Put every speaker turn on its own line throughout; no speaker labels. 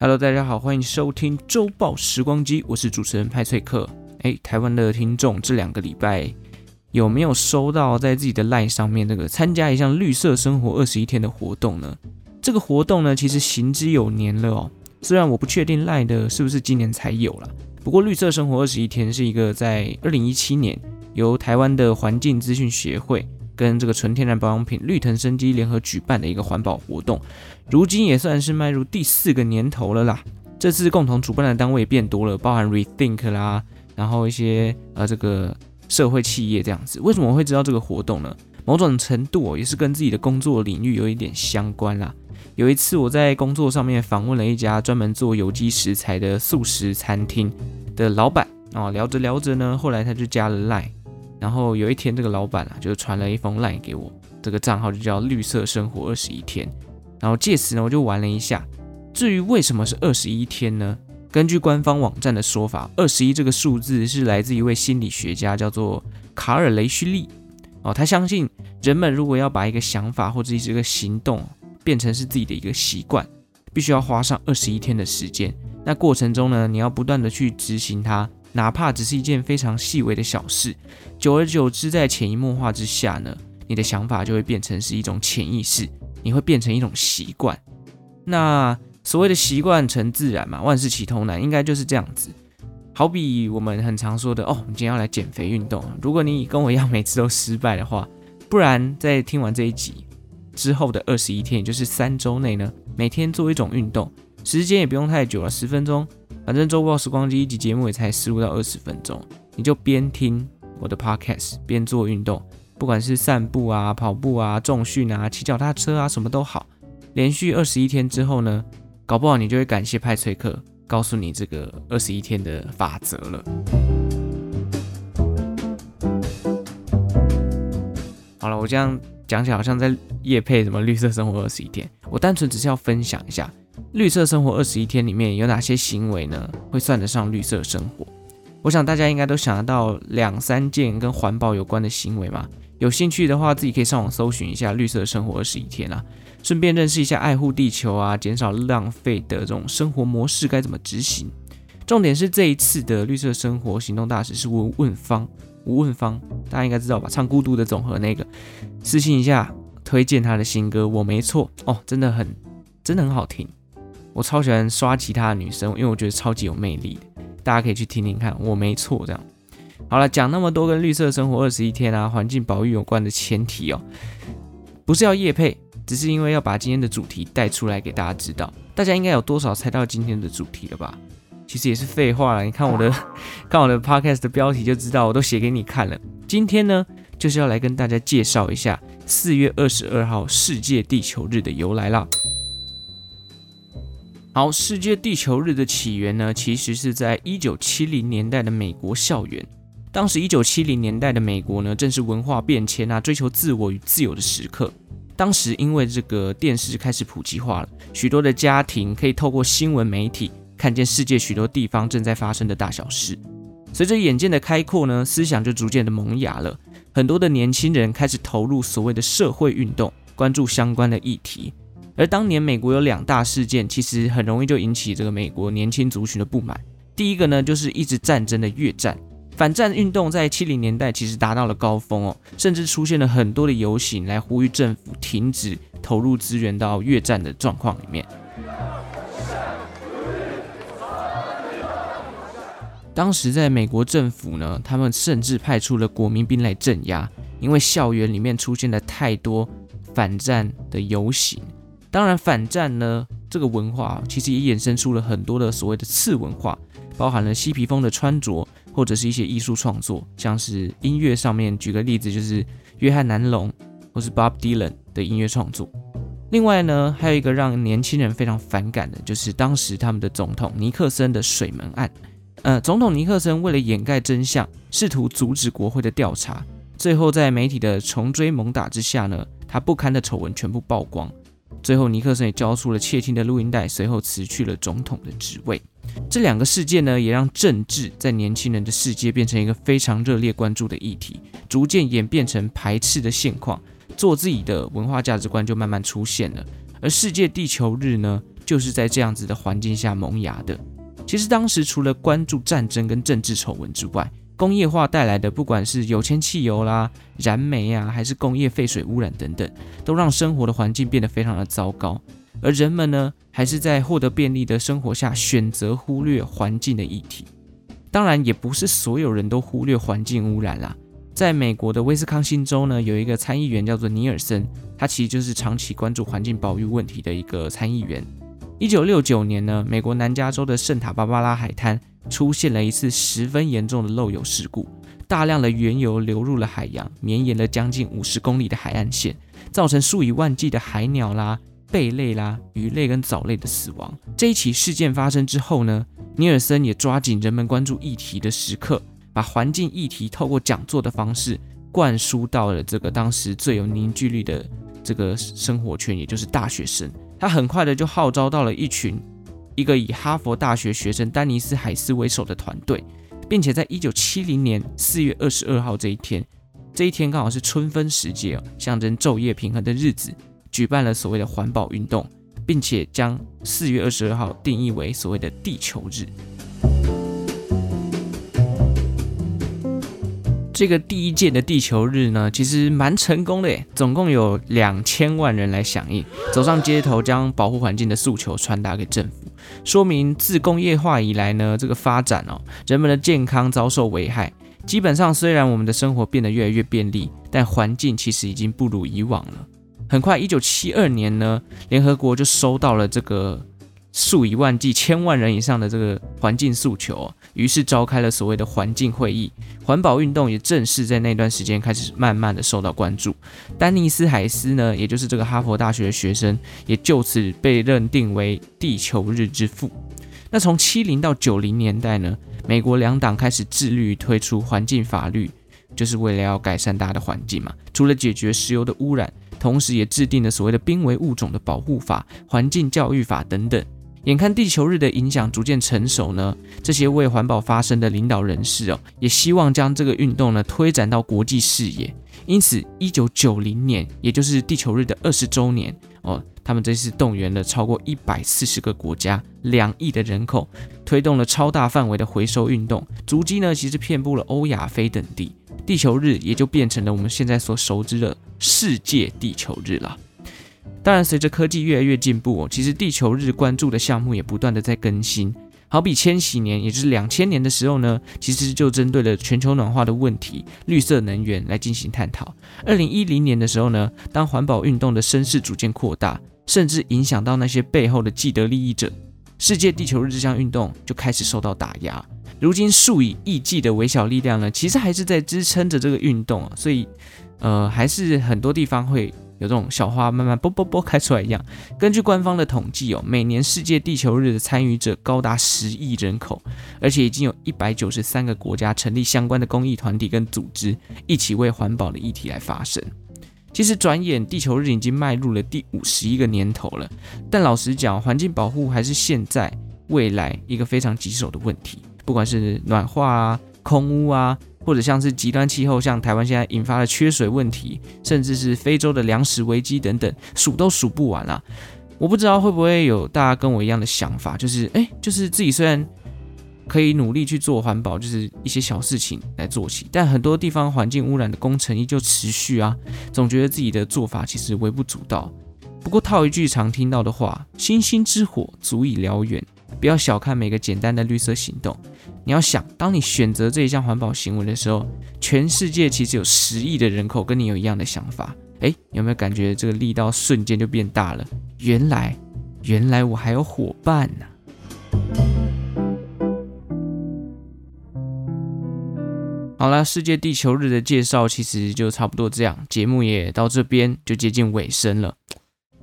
Hello，大家好，欢迎收听周报时光机，我是主持人派翠克。哎，台湾的听众这两个礼拜有没有收到在自己的 LINE 上面那个参加一项绿色生活二十一天的活动呢？这个活动呢，其实行之有年了哦。虽然我不确定 LINE 的是不是今年才有了，不过绿色生活二十一天是一个在二零一七年由台湾的环境资讯协会。跟这个纯天然保养品绿藤生机联合举办的一个环保活动，如今也算是迈入第四个年头了啦。这次共同主办的单位变多了，包含 Rethink 啦，然后一些呃这个社会企业这样子。为什么我会知道这个活动呢？某种程度哦，也是跟自己的工作领域有一点相关啦。有一次我在工作上面访问了一家专门做有机食材的素食餐厅的老板哦，聊着聊着呢，后来他就加了 Line。然后有一天，这个老板啊就传了一封 LINE 给我，这个账号就叫“绿色生活二十一天”。然后借此呢，我就玩了一下。至于为什么是二十一天呢？根据官方网站的说法，二十一这个数字是来自一位心理学家，叫做卡尔雷须利。哦，他相信人们如果要把一个想法或者是一个行动变成是自己的一个习惯，必须要花上二十一天的时间。那过程中呢，你要不断的去执行它。哪怕只是一件非常细微的小事，久而久之，在潜移默化之下呢，你的想法就会变成是一种潜意识，你会变成一种习惯。那所谓的习惯成自然嘛，万事起头难，应该就是这样子。好比我们很常说的哦，你今天要来减肥运动，如果你跟我一样每次都失败的话，不然在听完这一集之后的二十一天，也就是三周内呢，每天做一种运动，时间也不用太久了，十分钟。反正周报时光机一集节目也才十五到二十分钟，你就边听我的 podcast 边做运动，不管是散步啊、跑步啊、重训啊、骑脚踏车啊，什么都好。连续二十一天之后呢，搞不好你就会感谢派崔克告诉你这个二十一天的法则了。好了，我这样讲起来好像在夜配什么绿色生活二十一天，我单纯只是要分享一下。绿色生活二十一天里面有哪些行为呢？会算得上绿色生活？我想大家应该都想得到两三件跟环保有关的行为嘛。有兴趣的话，自己可以上网搜寻一下绿色生活二十一天啊，顺便认识一下爱护地球啊、减少浪费的这种生活模式该怎么执行。重点是这一次的绿色生活行动大使是吴问芳，吴问芳大家应该知道吧？唱孤独的总和那个，私信一下推荐他的新歌《我没错》哦，真的很真的很好听。我超喜欢刷吉他的女生，因为我觉得超级有魅力的，大家可以去听听看。我没错，这样好了，讲那么多跟绿色生活二十一天啊、环境保育有关的前提哦，不是要夜配，只是因为要把今天的主题带出来给大家知道。大家应该有多少猜到今天的主题了吧？其实也是废话了，你看我的 看我的 podcast 的标题就知道，我都写给你看了。今天呢，就是要来跟大家介绍一下四月二十二号世界地球日的由来啦。好，世界地球日的起源呢，其实是在一九七零年代的美国校园。当时一九七零年代的美国呢，正是文化变迁啊，追求自我与自由的时刻。当时因为这个电视开始普及化了，许多的家庭可以透过新闻媒体看见世界许多地方正在发生的大小事。随着眼界的开阔呢，思想就逐渐的萌芽了。很多的年轻人开始投入所谓的社会运动，关注相关的议题。而当年美国有两大事件，其实很容易就引起这个美国年轻族群的不满。第一个呢，就是一直战争的越战，反战运动在七零年代其实达到了高峰哦，甚至出现了很多的游行来呼吁政府停止投入资源到越战的状况里面。当时在美国政府呢，他们甚至派出了国民兵来镇压，因为校园里面出现了太多反战的游行。当然，反战呢，这个文化其实也衍生出了很多的所谓的次文化，包含了嬉皮风的穿着，或者是一些艺术创作，像是音乐上面，举个例子就是约翰南龙或是 Bob Dylan 的音乐创作。另外呢，还有一个让年轻人非常反感的，就是当时他们的总统尼克森的水门案。呃，总统尼克森为了掩盖真相，试图阻止国会的调查，最后在媒体的穷追猛打之下呢，他不堪的丑闻全部曝光。最后，尼克森也交出了窃听的录音带，随后辞去了总统的职位。这两个事件呢，也让政治在年轻人的世界变成一个非常热烈关注的议题，逐渐演变成排斥的现况。做自己的文化价值观就慢慢出现了。而世界地球日呢，就是在这样子的环境下萌芽的。其实当时除了关注战争跟政治丑闻之外，工业化带来的不管是有铅汽油啦、燃煤啊，还是工业废水污染等等，都让生活的环境变得非常的糟糕。而人们呢，还是在获得便利的生活下，选择忽略环境的议题。当然，也不是所有人都忽略环境污染啦。在美国的威斯康星州呢，有一个参议员叫做尼尔森，他其实就是长期关注环境保育问题的一个参议员。一九六九年呢，美国南加州的圣塔芭芭拉海滩出现了一次十分严重的漏油事故，大量的原油流入了海洋，绵延了将近五十公里的海岸线，造成数以万计的海鸟啦、贝类啦、鱼类跟藻类的死亡。这一起事件发生之后呢，尼尔森也抓紧人们关注议题的时刻，把环境议题透过讲座的方式灌输到了这个当时最有凝聚力的这个生活圈，也就是大学生。他很快的就号召到了一群，一个以哈佛大学学生丹尼斯海斯为首的团队，并且在一九七零年四月二十二号这一天，这一天刚好是春分时节，象征昼夜平衡的日子，举办了所谓的环保运动，并且将四月二十二号定义为所谓的地球日。这个第一届的地球日呢，其实蛮成功的，总共有两千万人来响应，走上街头，将保护环境的诉求传达给政府，说明自工业化以来呢，这个发展哦，人们的健康遭受危害。基本上，虽然我们的生活变得越来越便利，但环境其实已经不如以往了。很快，一九七二年呢，联合国就收到了这个。数以万计、千万人以上的这个环境诉求，于是召开了所谓的环境会议，环保运动也正式在那段时间开始慢慢的受到关注。丹尼斯海斯呢，也就是这个哈佛大学的学生，也就此被认定为地球日之父。那从七零到九零年代呢，美国两党开始致力于推出环境法律，就是为了要改善大家的环境嘛。除了解决石油的污染，同时也制定了所谓的濒危物种的保护法、环境教育法等等。眼看地球日的影响逐渐成熟呢，这些为环保发声的领导人士哦，也希望将这个运动呢推展到国际视野。因此，一九九零年，也就是地球日的二十周年哦，他们这次动员了超过一百四十个国家、两亿的人口，推动了超大范围的回收运动，足迹呢其实遍布了欧亚非等地。地球日也就变成了我们现在所熟知的世界地球日了。当然，随着科技越来越进步哦，其实地球日关注的项目也不断的在更新。好比千禧年，也就是两千年的时候呢，其实就针对了全球暖化的问题、绿色能源来进行探讨。二零一零年的时候呢，当环保运动的声势逐渐扩大，甚至影响到那些背后的既得利益者，世界地球日这项运动就开始受到打压。如今数以亿计的微小力量呢，其实还是在支撑着这个运动啊，所以，呃，还是很多地方会。有这种小花慢慢啵啵啵开出来一样。根据官方的统计哦，每年世界地球日的参与者高达十亿人口，而且已经有一百九十三个国家成立相关的公益团体跟组织，一起为环保的议题来发声。其实转眼地球日已经迈入了第五十一个年头了，但老实讲，环境保护还是现在未来一个非常棘手的问题，不管是暖化啊、空污啊。或者像是极端气候，像台湾现在引发的缺水问题，甚至是非洲的粮食危机等等，数都数不完啦。我不知道会不会有大家跟我一样的想法，就是哎，就是自己虽然可以努力去做环保，就是一些小事情来做起，但很多地方环境污染的工程依旧持续啊，总觉得自己的做法其实微不足道。不过套一句常听到的话，星星之火足以燎原。不要小看每个简单的绿色行动，你要想，当你选择这一项环保行为的时候，全世界其实有十亿的人口跟你有一样的想法，诶，有没有感觉这个力道瞬间就变大了？原来，原来我还有伙伴呢、好了，世界地球日的介绍其实就差不多这样，节目也到这边就接近尾声了。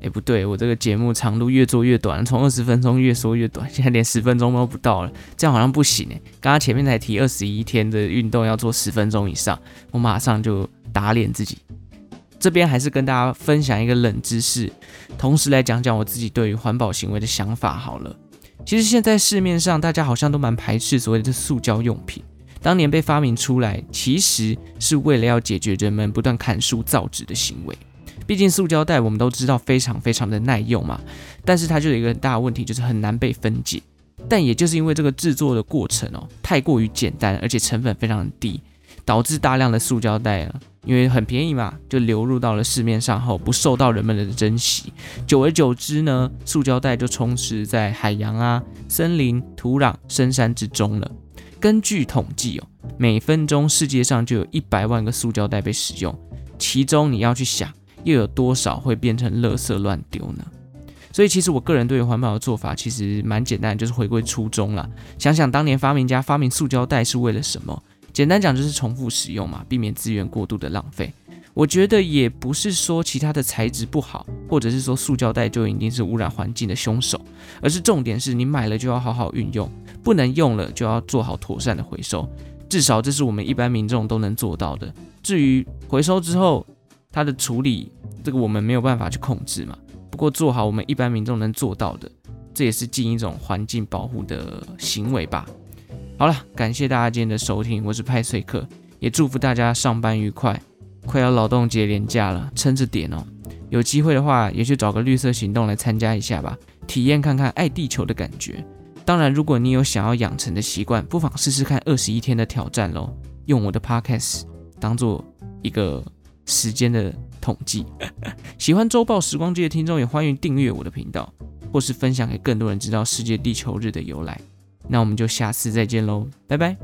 哎，不对，我这个节目长度越做越短，从二十分钟越说越短，现在连十分钟都不到了，这样好像不行哎。刚刚前面才提二十一天的运动要做十分钟以上，我马上就打脸自己。这边还是跟大家分享一个冷知识，同时来讲讲我自己对于环保行为的想法好了。其实现在市面上大家好像都蛮排斥所谓的塑胶用品，当年被发明出来，其实是为了要解决人们不断砍树造纸的行为。毕竟塑胶袋我们都知道非常非常的耐用嘛，但是它就有一个很大的问题，就是很难被分解。但也就是因为这个制作的过程哦，太过于简单，而且成本非常低，导致大量的塑胶袋啊，因为很便宜嘛，就流入到了市面上后，不受到人们的珍惜。久而久之呢，塑胶袋就充斥在海洋啊、森林、土壤、深山之中了。根据统计哦，每分钟世界上就有一百万个塑胶袋被使用，其中你要去想，又有多少会变成垃圾乱丢呢？所以其实我个人对于环保的做法其实蛮简单，就是回归初衷啦。想想当年发明家发明塑胶袋是为了什么？简单讲就是重复使用嘛，避免资源过度的浪费。我觉得也不是说其他的材质不好，或者是说塑胶袋就一定是污染环境的凶手，而是重点是你买了就要好好运用，不能用了就要做好妥善的回收。至少这是我们一般民众都能做到的。至于回收之后它的处理，这个我们没有办法去控制嘛。不过做好我们一般民众能做到的，这也是尽一种环境保护的行为吧。好了，感谢大家今天的收听，我是派翠克，也祝福大家上班愉快。快要劳动节连假了，撑着点哦。有机会的话，也去找个绿色行动来参加一下吧，体验看看爱地球的感觉。当然，如果你有想要养成的习惯，不妨试试看二十一天的挑战喽。用我的 Podcast 当做一个时间的统计，喜欢周报时光机的听众也欢迎订阅我的频道，或是分享给更多人知道世界地球日的由来。那我们就下次再见喽，拜拜。